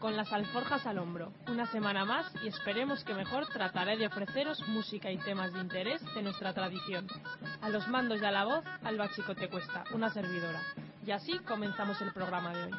Con las alforjas al hombro, una semana más y esperemos que mejor trataré de ofreceros música y temas de interés de nuestra tradición. A los mandos y a la voz, Alba Chicote Cuesta, una servidora. Y así comenzamos el programa de hoy.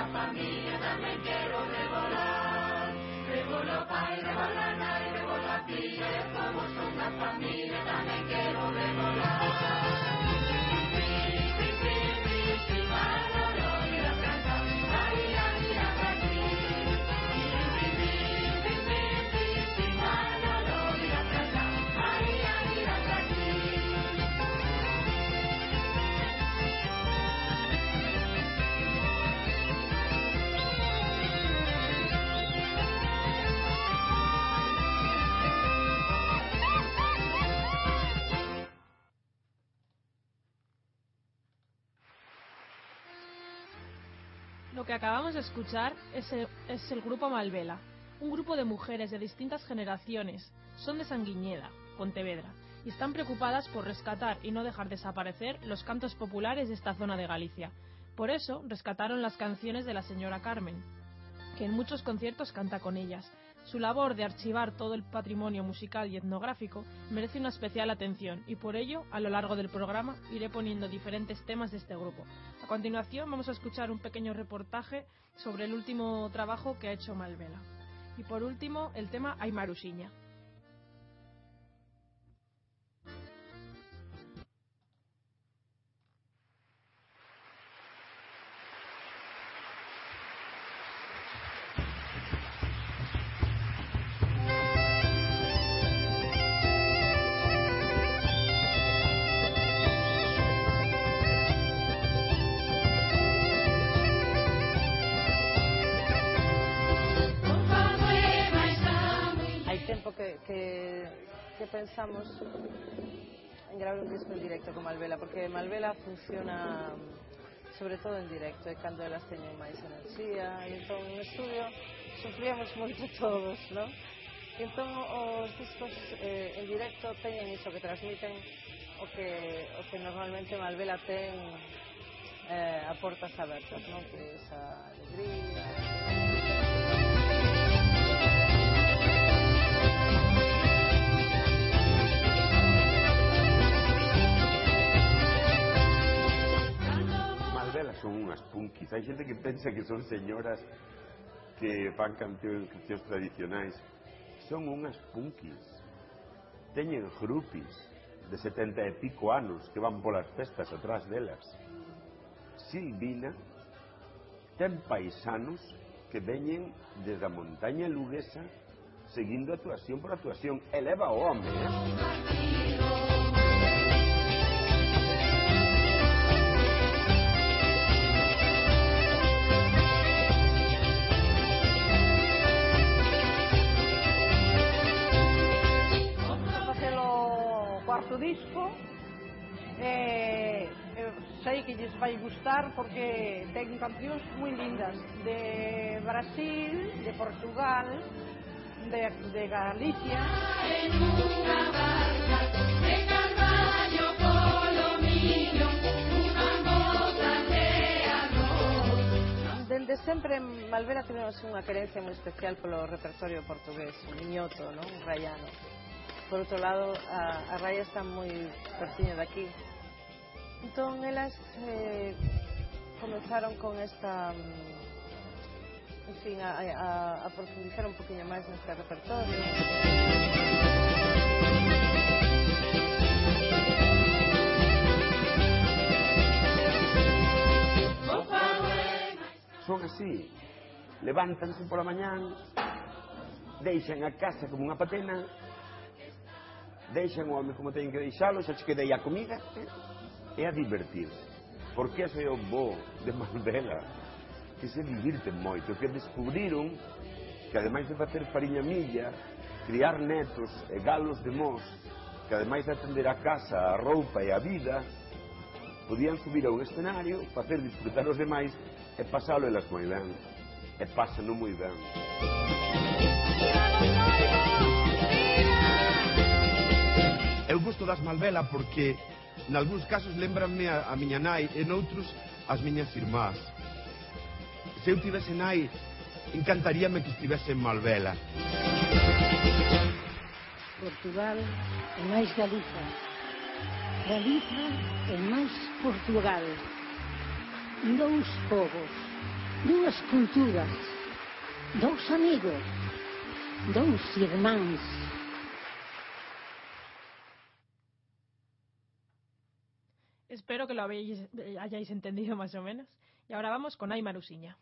Lo que acabamos de escuchar es el, grupo Malvela, un grupo de mujeres de distintas generaciones. Son de Sanguiñeda, Pontevedra, y están preocupadas por rescatar y no dejar desaparecer los cantos populares de esta zona de Galicia. Por eso rescataron las canciones de la señora Carmen, que en muchos conciertos canta con ellas. Su labor de archivar todo el patrimonio musical y etnográfico merece una especial atención y por ello, a lo largo del programa, iré poniendo diferentes temas de este grupo. A continuación vamos a escuchar un pequeño reportaje sobre el último trabajo que ha hecho Malvela. Y por último, el tema Aymarusiña. preparar un disco en directo con Malvela, porque Malvela funciona mm, sobre todo en directo, e cando elas teñen máis enerxía, e entón no estudio sufríamos moito todos, non? E entón os discos eh, en directo teñen iso que transmiten o que, o que normalmente Malvela ten eh, a portas abertas, non? Que esa alegría... son unhas punkis. Hai xente que pensa que son señoras que fan cancións, cancións tradicionais. Son unhas punkis. Teñen grupis de setenta e pico anos que van polas festas atrás delas. Silvina ten paisanos que veñen desde a montaña luguesa seguindo actuación por actuación. Eleva o home, eh? disco eh, eh, sei que lles vai gustar porque ten cancións moi lindas de Brasil, de Portugal, de, de Galicia. En unha barca de Carvalho Colomino, unha gota de arroz. Dende sempre en Malvera tivemos unha querencia moi especial polo repertorio portugués, o Miñoto, non? Rayano por outro lado a, a raia está moi pertiña daqui entón elas eh, comenzaron con esta mm, en fin, a, a, a profundizar un poquinho máis neste repertorio. Son así, levántanse pola mañán, deixan a casa como unha patena deixan o home como teñen que deixalo, xa che quedei a comida e a divertirse. Porque é o bo de Mandela, que se divirten moito, que descubriron que ademais de facer fariña milla, criar netos e galos de mos, que ademais de atender a casa, a roupa e a vida, podían subir a un escenario, facer disfrutar os demais e pasalo elas moi ben. E pásano moi ben. Eu gusto das Malvela porque nalgúns casos lembranme a, a miña nai e noutros as miñas irmás. Se eu tivese nai, encantaríame que estivese en Malvela. Portugal e máis Galiza. Galiza e máis Portugal. Dous povos, dúas culturas, dous amigos, dous irmáns. Espero que lo habéis, hayáis entendido más o menos. Y ahora vamos con Ay Marusiña.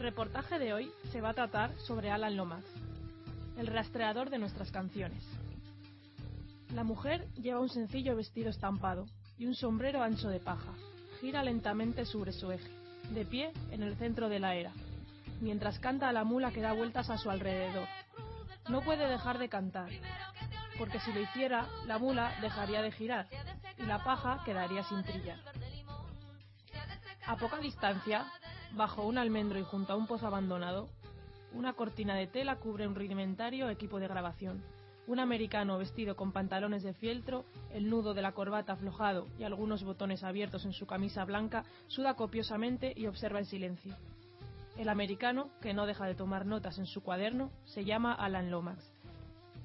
El reportaje de hoy se va a tratar sobre Alan Lomax, el rastreador de nuestras canciones. La mujer lleva un sencillo vestido estampado y un sombrero ancho de paja. Gira lentamente sobre su eje, de pie en el centro de la era, mientras canta a la mula que da vueltas a su alrededor. No puede dejar de cantar, porque si lo hiciera, la mula dejaría de girar y la paja quedaría sin trillar. A poca distancia, bajo un almendro y junto a un pozo abandonado, una cortina de tela cubre un rudimentario equipo de grabación. Un americano vestido con pantalones de fieltro, el nudo de la corbata aflojado y algunos botones abiertos en su camisa blanca, suda copiosamente y observa en silencio. El americano, que no deja de tomar notas en su cuaderno, se llama Alan Lomax.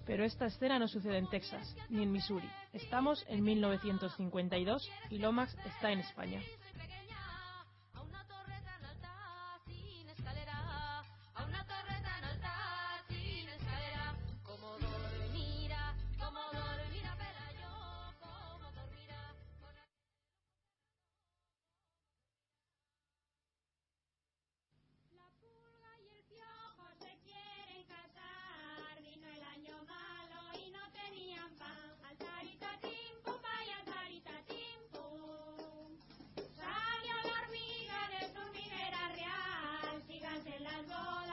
Pero esta escena no sucede en Texas, ni en Missouri. Estamos en 1952 y Lomax está en España. and all.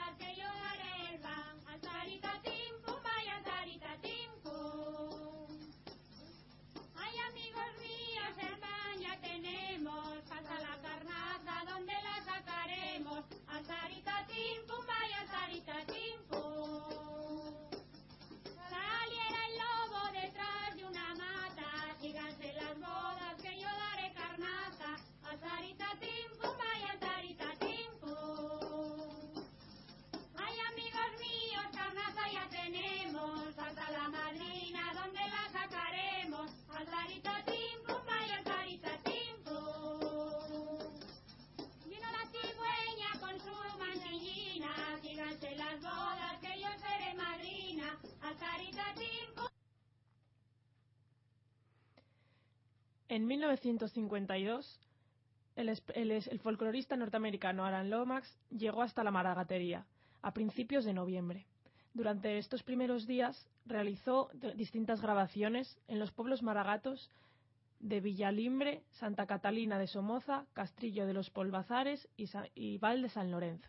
En 1952, el, el, el, folclorista norteamericano Alan Lomax llegó hasta la maragatería a principios de noviembre. Durante estos primeros días realizó distintas grabaciones en los pueblos maragatos de Villalimbre, Santa Catalina de Somoza, Castrillo de los Polvazares y, y Val de San Lorenzo.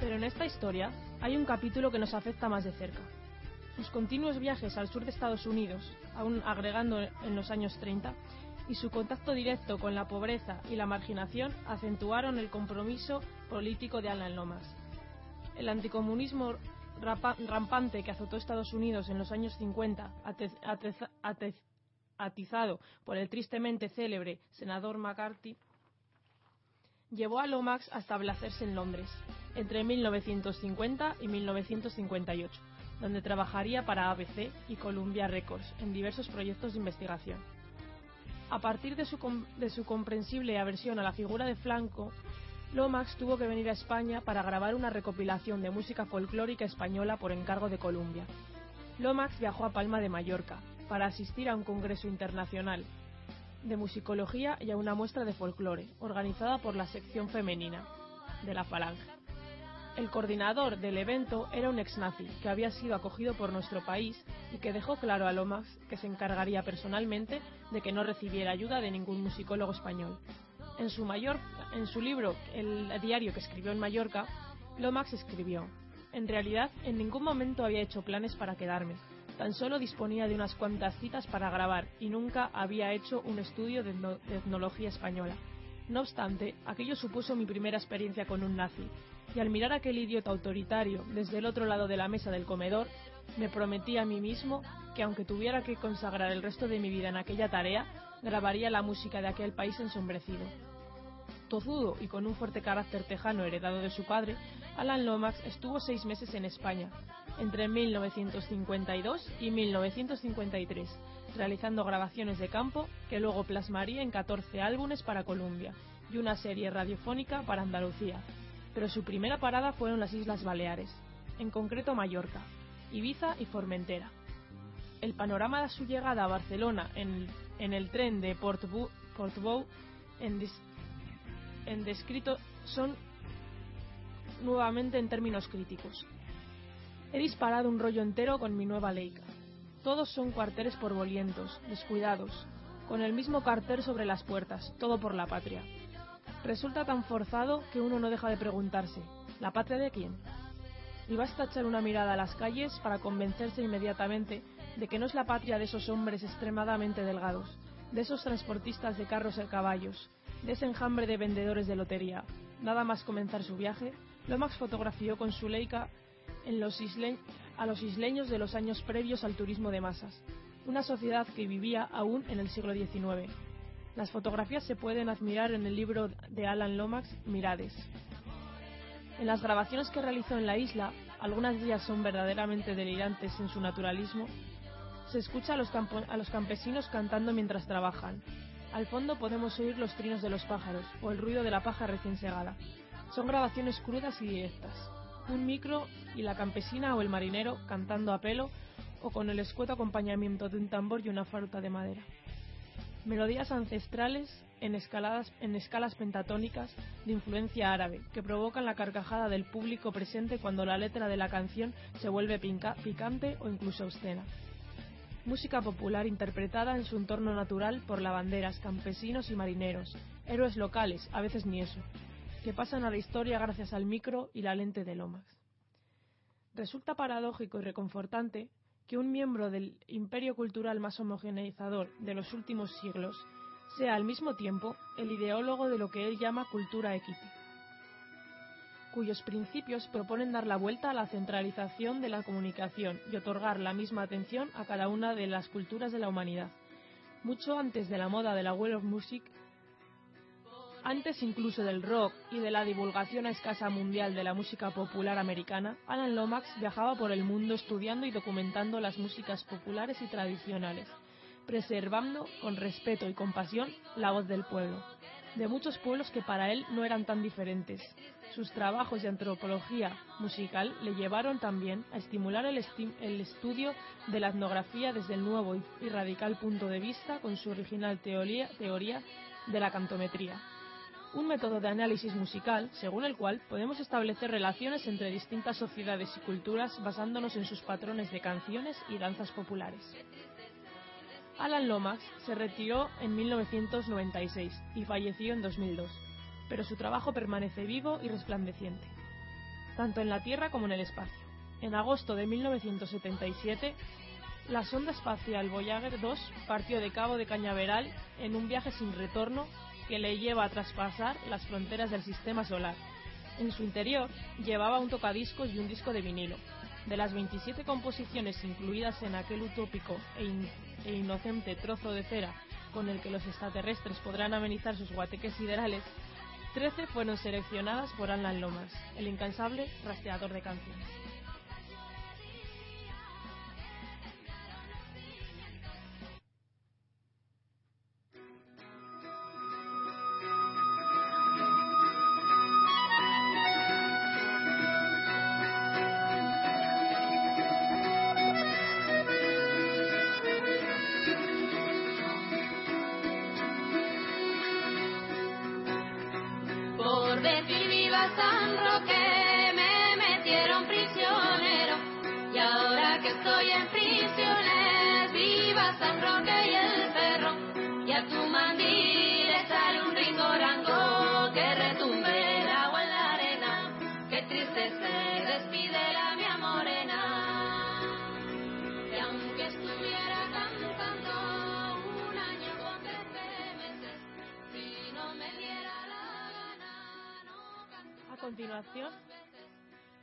Pero en esta historia hay un capítulo que nos afecta más de cerca. Sus continuos viajes al sur de Estados Unidos, aún agregando en los años 30, y su contacto directo con la pobreza y la marginación acentuaron el compromiso político de Alan Lomas. El anticomunismo rampante que azotó Estados Unidos en los años 50, atizado por el tristemente célebre senador McCarthy, llevó a Lomax a establecerse en Londres entre 1950 y 1958, donde trabajaría para ABC y Columbia Records en diversos proyectos de investigación. A partir de su, comprensible aversión a la figura de Franco, Lomax tuvo que venir a España para grabar una recopilación de música folclórica española por encargo de Columbia. Lomax viajó a Palma de Mallorca para asistir a un congreso internacional de musicología y a una muestra de folclore, organizada por la sección femenina de la Falange. El coordinador del evento era un ex-nazi que había sido acogido por nuestro país y que dejó claro a Lomax que se encargaría personalmente de que no recibiera ayuda de ningún musicólogo español. En su, mayor, en su libro El diario que escribió en Mallorca, Lomax escribió, En realidad, en ningún momento había hecho planes para quedarme. Tan solo disponía de unas cuantas citas para grabar y nunca había hecho un estudio de, etnología española. No obstante, aquello supuso mi primera experiencia con un nazi, y al mirar a aquel idiota autoritario desde el otro lado de la mesa del comedor, me prometí a mí mismo que aunque tuviera que consagrar el resto de mi vida en aquella tarea, grabaría la música de aquel país ensombrecido. Tozudo y con un fuerte carácter tejano heredado de su padre, Alan Lomax estuvo seis meses en España, entre 1952 y 1953, realizando grabaciones de campo que luego plasmaría en 14 álbumes para Columbia y una serie radiofónica para Andalucía, pero su primera parada fueron las Islas Baleares. en concreto Mallorca, Ibiza y Formentera. El panorama de su llegada a Barcelona en, el tren de Portbou, en, en descrito son nuevamente en términos críticos. He disparado un rollo entero con mi nueva Leica. Todos son cuarteles porvolientos, descuidados, con el mismo cartel sobre las puertas, todo por la patria. Resulta tan forzado que uno no deja de preguntarse, ¿la patria de quién? Y basta echar una mirada a las calles para convencerse inmediatamente de que no es la patria de esos hombres extremadamente delgados, de esos transportistas de carros y caballos, de ese enjambre de vendedores de lotería. Nada más comenzar su viaje, Lomax fotografió con su Leica en los isle- a los isleños de los años previos al turismo de masas, una sociedad que vivía aún en el siglo XIX. Las fotografías se pueden admirar en el libro de Alan Lomax, Mirades. En las grabaciones que realizó en la isla, algunas de ellas son verdaderamente delirantes en su naturalismo, se escucha a los, a los campesinos cantando mientras trabajan. Al fondo podemos oír los trinos de los pájaros o el ruido de la paja recién segada. Son grabaciones crudas y directas. Un micro y la campesina o el marinero cantando a pelo o con el escueto acompañamiento de un tambor y una flauta de madera. Melodías ancestrales en, escalas pentatónicas de influencia árabe que provocan la carcajada del público presente cuando la letra de la canción se vuelve picante o incluso obscena. Música popular interpretada en su entorno natural por lavanderas, campesinos y marineros, héroes locales, a veces ni eso, que pasan a la historia gracias al micro y la lente de Lomax. Resulta paradójico y reconfortante que un miembro del imperio cultural más homogeneizador de los últimos siglos sea al mismo tiempo el ideólogo de lo que él llama cultura equity, cuyos principios proponen dar la vuelta a la centralización de la comunicación y otorgar la misma atención a cada una de las culturas de la humanidad. Mucho antes de la moda de la World of Music, antes incluso del rock y de la divulgación a escasa mundial de la música popular americana, Alan Lomax viajaba por el mundo estudiando y documentando las músicas populares y tradicionales, preservando con respeto y compasión la voz del pueblo, de muchos pueblos que para él no eran tan diferentes. Sus trabajos de antropología musical le llevaron también a estimular el, estudio de la etnografía desde el nuevo y, radical punto de vista con su original teoría de la cantometría un método de análisis musical según el cual podemos establecer relaciones entre distintas sociedades y culturas basándonos en sus patrones de canciones y danzas populares. Alan Lomax se retiró en 1996 y falleció en 2002, pero su trabajo permanece vivo y resplandeciente, tanto en la Tierra como en el espacio. En agosto de 1977, la sonda espacial Voyager 2 partió de Cabo de Cañaveral en un viaje sin retorno que le lleva a traspasar las fronteras del sistema solar. En su interior llevaba un tocadiscos y un disco de vinilo. De las 27 composiciones incluidas en aquel utópico e, e inocente trozo de cera con el que los extraterrestres podrán amenizar sus guateques siderales, 13 fueron seleccionadas por Alan Lomas, el incansable rastreador de canciones. San Roque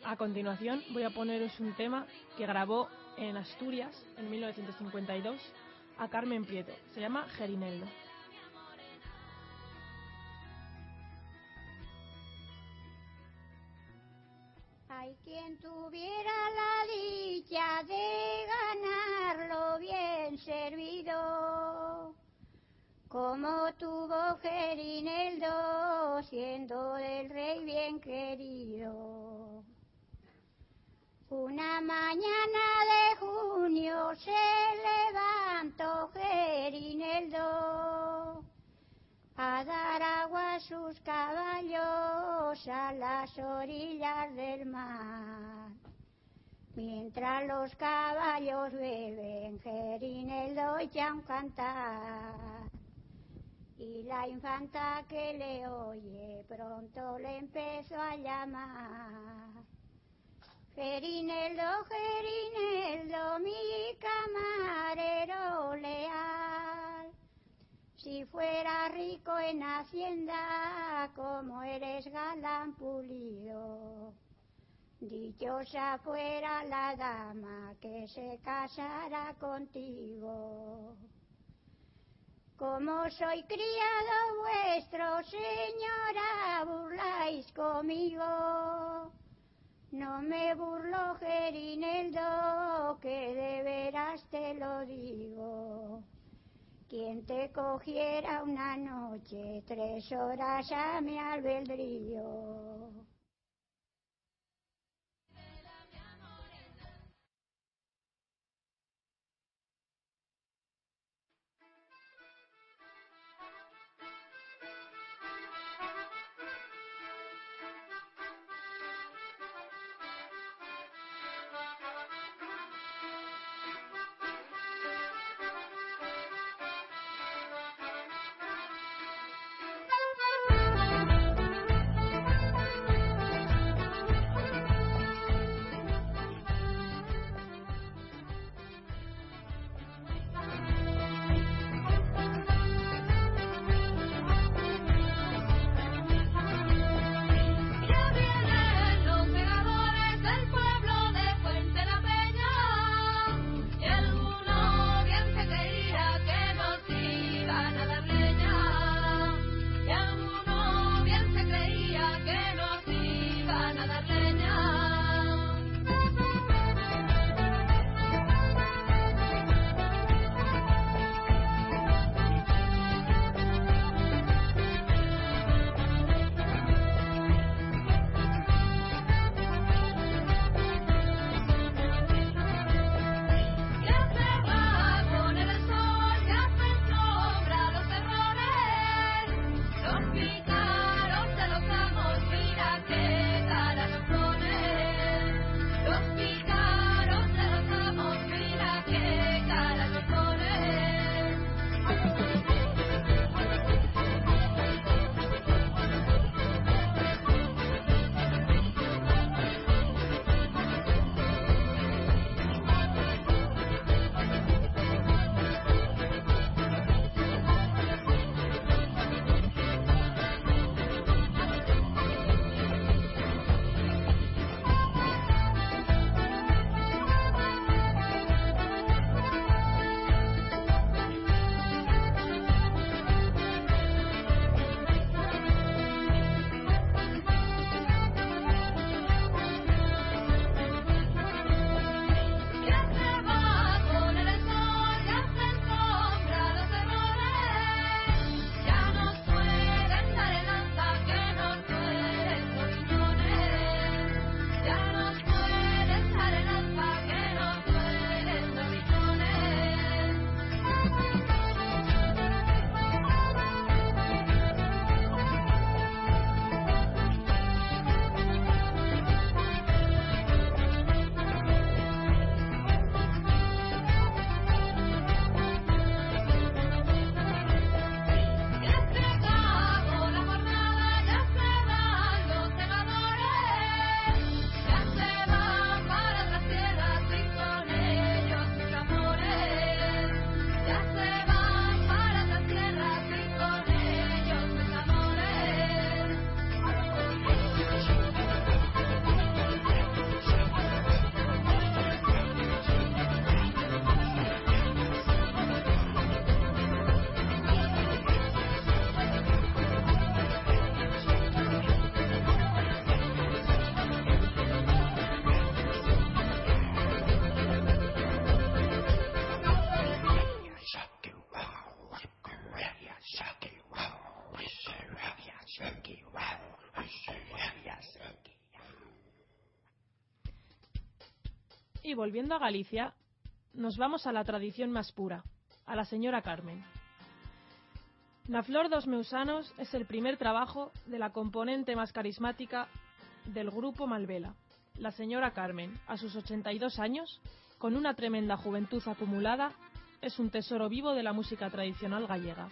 a continuación voy a poneros un tema que grabó en Asturias en 1952 a Carmen Prieto. Se llama Gerineldo. Hay quien tuviera la dicha de ganarlo bien servido, como tuvo Gerineldo, siendo del rey bien querido. Una mañana de junio se levantó Gerineldo a dar agua a sus caballos a las orillas del mar. Mientras los caballos beben, Gerineldo echa un cantar. Y la infanta que le oye pronto le empezó a llamar. Gerineldo, Gerineldo, mi camarero leal. Si fuera rico en hacienda, como eres galán pulido. Dichosa fuera la dama que se casara contigo. Como soy criado vuestro, señora, burláis conmigo. No me burlo, Gerineldo, que de veras te lo digo. Quien te cogiera una noche, tres horas a mi albedrío. Volviendo a Galicia, nos vamos a la tradición más pura, a la señora Carmen. La Flor dos Meusanos es el primer trabajo de la componente más carismática del grupo Malvela, la señora Carmen, a sus 82 años, con una tremenda juventud acumulada, es un tesoro vivo de la música tradicional gallega.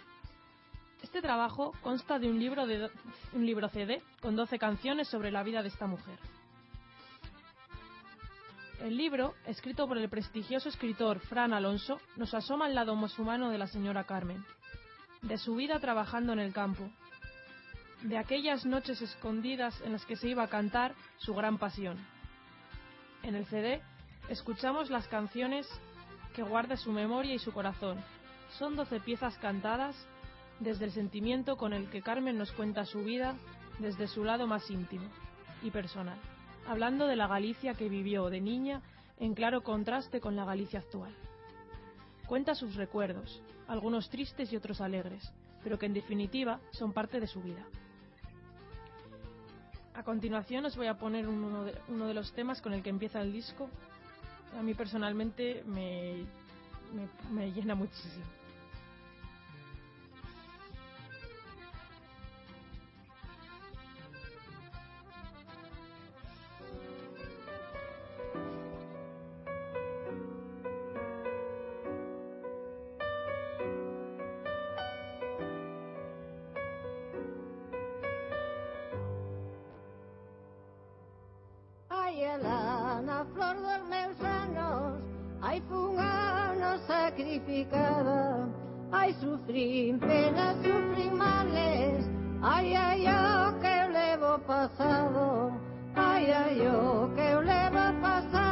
Este trabajo consta de un libro, de, un libro CD con 12 canciones sobre la vida de esta mujer. El libro, escrito por el prestigioso escritor Fran Alonso, nos asoma al lado más humano de la señora Carmen, de su vida trabajando en el campo, de aquellas noches escondidas en las que se iba a cantar su gran pasión. En el CD escuchamos las canciones que guarda su memoria y su corazón. Son doce piezas cantadas desde el sentimiento con el que Carmen nos cuenta su vida desde su lado más íntimo y personal, hablando de la Galicia que vivió de niña en claro contraste con la Galicia actual. Cuenta sus recuerdos, algunos tristes y otros alegres, pero que en definitiva son parte de su vida. A continuación os voy a poner uno de, uno de los temas con el que empieza el disco. A mí personalmente me, me, me llena muchísimo. Ai, ela na flor dos meus anos Ai, fun ano sacrificada Ai, sufrín penas, sufrín males. Ai, ai, o que eu levo pasado. Ai, ai, o que eu levo pasado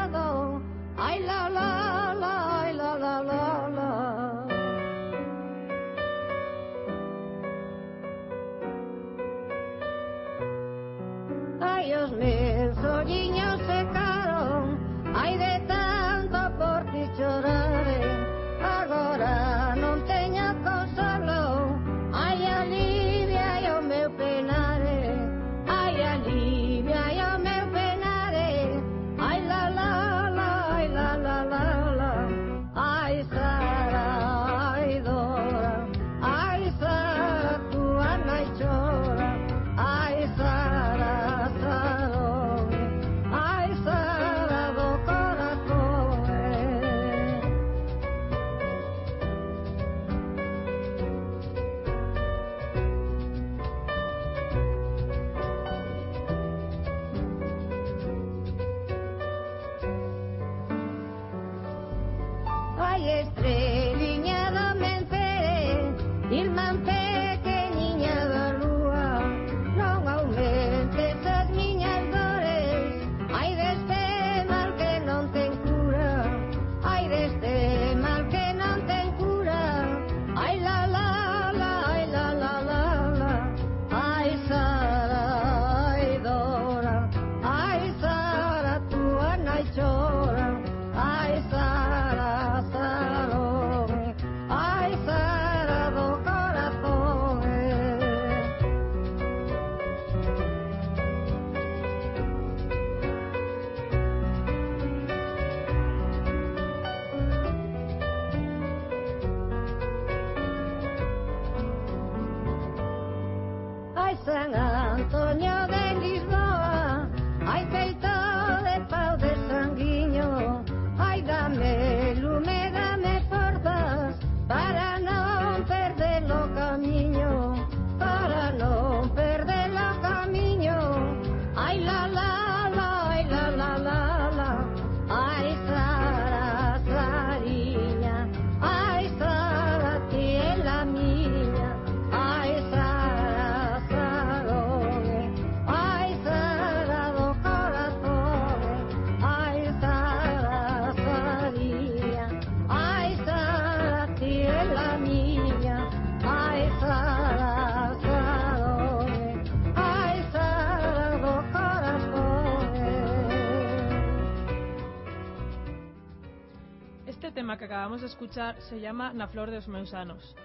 acabamos de escuchar se llama Na flor de los meusanos.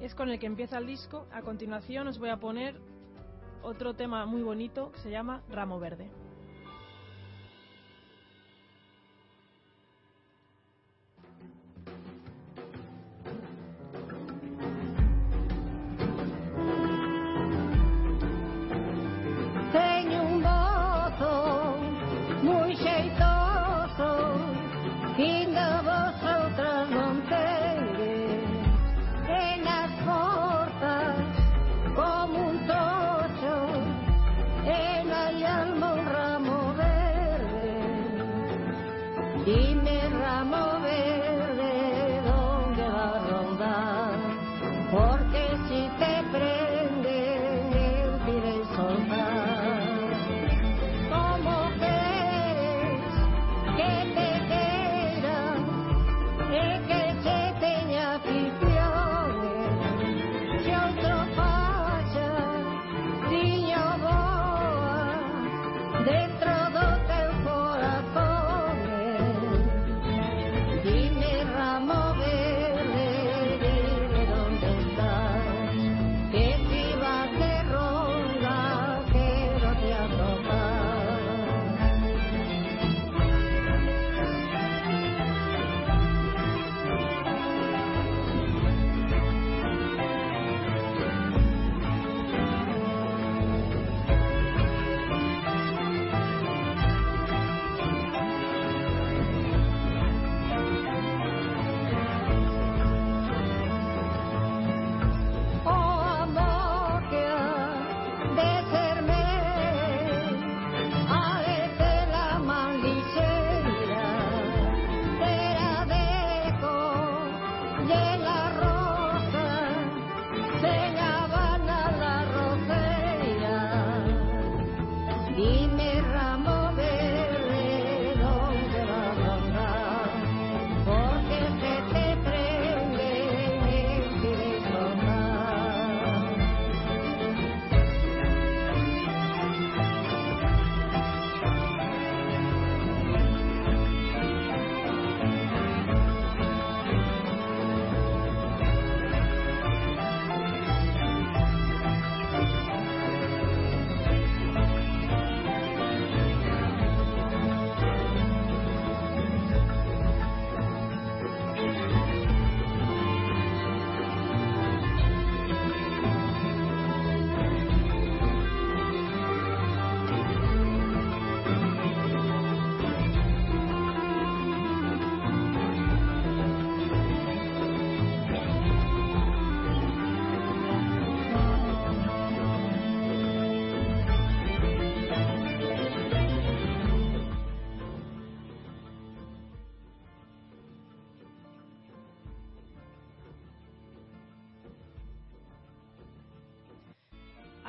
Es con el que empieza el disco. A continuación os voy a poner otro tema muy bonito que se llama Ramo Verde.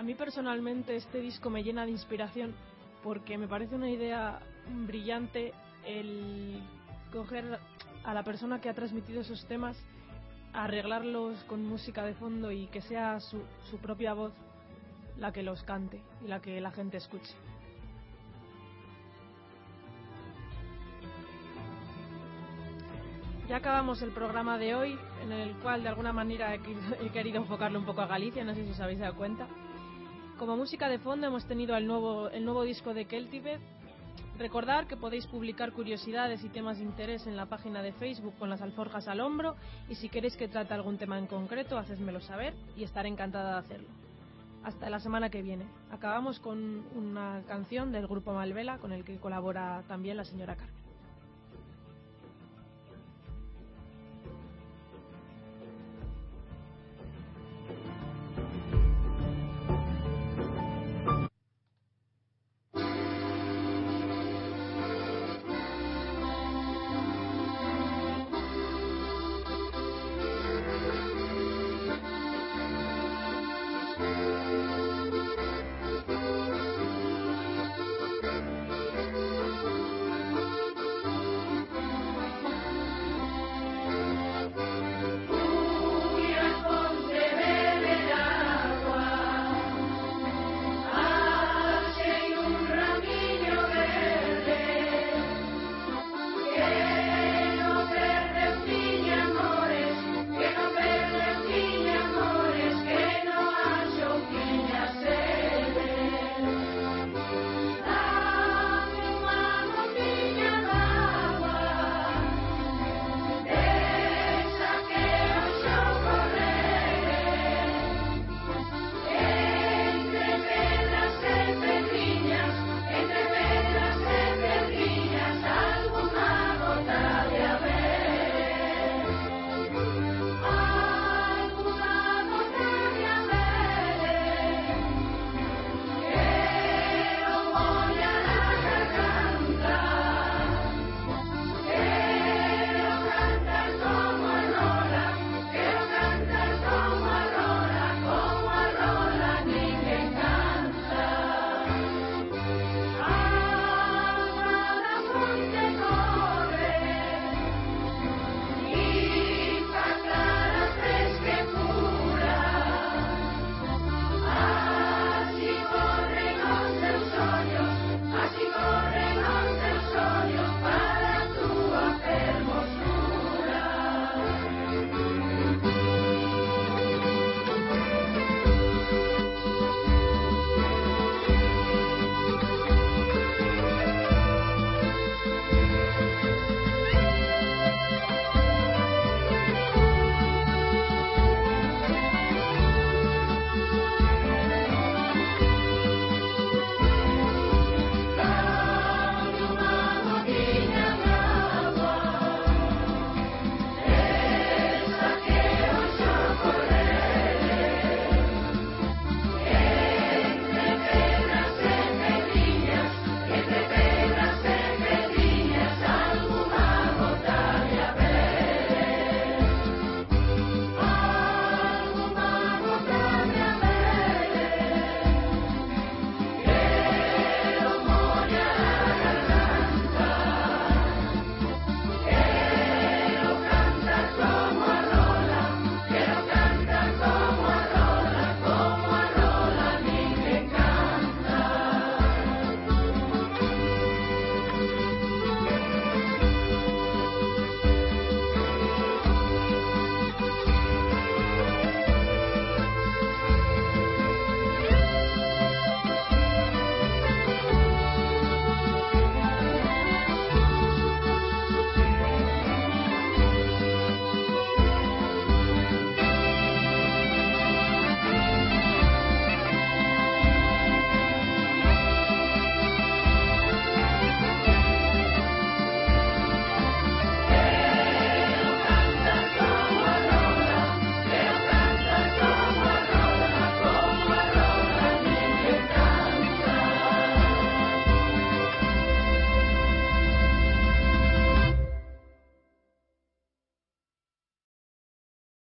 A mí personalmente este disco me llena de inspiración porque me parece una idea brillante el coger a la persona que ha transmitido esos temas, arreglarlos con música de fondo y que sea su, su propia voz la que los cante y la que la gente escuche. Ya acabamos el programa de hoy, en el cual de alguna manera he, querido- enfocarlo un poco a Galicia, no sé si os habéis dado cuenta. Como música de fondo hemos tenido el nuevo, disco de Keltibet. Recordar que podéis publicar curiosidades y temas de interés en la página de Facebook con las alforjas al hombro y si queréis que trate algún tema en concreto, hacedmelo saber y estaré encantada de hacerlo. Hasta la semana que viene. Acabamos con una canción del grupo Malvela con el que colabora también la señora Carmen.